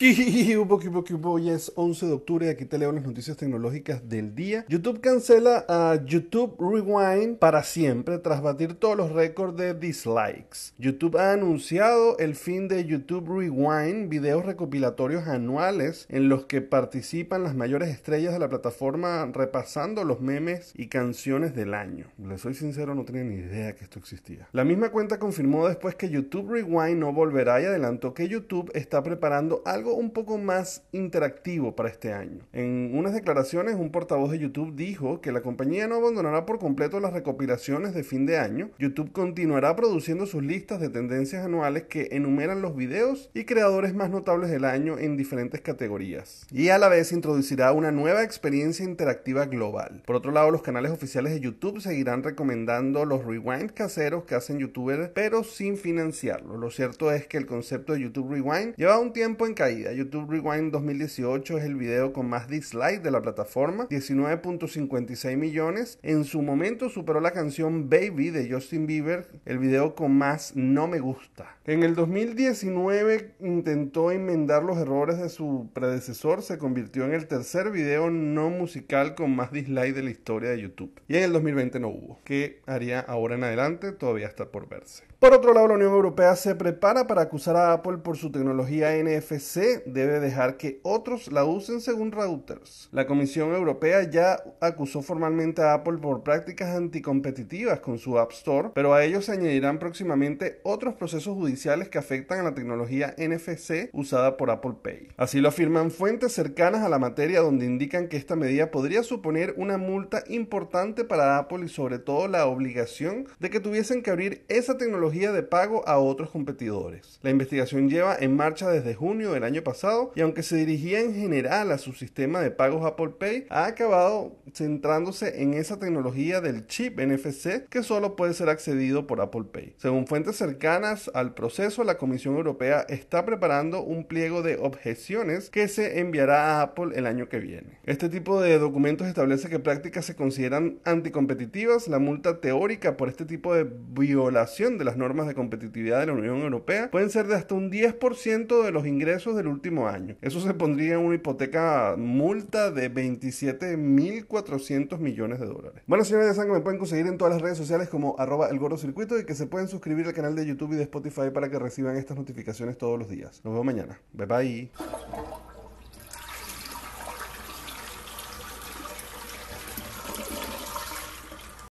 Hoy es 11 de octubre y aquí te leo las noticias tecnológicas del día. YouTube cancela a YouTube Rewind para siempre tras batir todos los récords de dislikes. YouTube ha anunciado el fin de YouTube Rewind, videos recopilatorios anuales en los que participan las mayores estrellas de la plataforma repasando los memes y canciones del año. Les soy sincero, no tenía ni idea que esto existía. La misma cuenta confirmó después que YouTube Rewind no volverá y adelantó que YouTube está preparando algo un poco más interactivo para este año. En unas declaraciones, un portavoz de YouTube dijo que la compañía no abandonará por completo las recopilaciones de fin de año. YouTube continuará produciendo sus listas de tendencias anuales que enumeran los videos y creadores más notables del año en diferentes categorías. Y a la vez introducirá una nueva experiencia interactiva global. Por otro lado, los canales oficiales de YouTube seguirán recomendando los rewind caseros que hacen youtubers, pero sin financiarlo. Lo cierto es que el concepto de YouTube Rewind lleva un tiempo en caída YouTube Rewind 2018 es el video con más dislikes de la plataforma, 19.56 millones. En su momento superó la canción Baby de Justin Bieber, el video con más no me gusta. En el 2019 intentó enmendar los errores de su predecesor, se convirtió en el tercer video no musical con más dislikes de la historia de YouTube. Y en el 2020 no hubo. ¿Qué haría ahora en adelante? Todavía está por verse. Por otro lado, la Unión Europea se prepara para acusar a Apple por su tecnología NFC. Debe dejar que otros la usen según routers. La Comisión Europea ya acusó formalmente a Apple por prácticas anticompetitivas con su App Store, pero a ellos se añadirán próximamente otros procesos judiciales que afectan a la tecnología NFC usada por Apple Pay. Así lo afirman fuentes cercanas a la materia donde indican que esta medida podría suponer una multa importante para Apple y sobre todo la obligación de que tuviesen que abrir esa tecnología de pago a otros competidores. La investigación lleva en marcha desde junio del año pasado y aunque se dirigía en general a su sistema de pagos Apple Pay, ha acabado centrándose en esa tecnología del chip NFC que solo puede ser accedido por Apple Pay. Según fuentes cercanas al proceso, la Comisión Europea está preparando un pliego de objeciones que se enviará a Apple el año que viene. Este tipo de documentos establece que prácticas se consideran anticompetitivas. La multa teórica por este tipo de violación de las normas de competitividad de la Unión Europea pueden ser de hasta un 10% de los ingresos del último año. Eso se pondría en una hipoteca multa de 27.400 millones de dólares. Bueno, señores, saben que me pueden conseguir en todas las redes sociales como arroba el y que se pueden suscribir al canal de YouTube y de Spotify para que reciban estas notificaciones todos los días. Nos vemos mañana. Bye bye.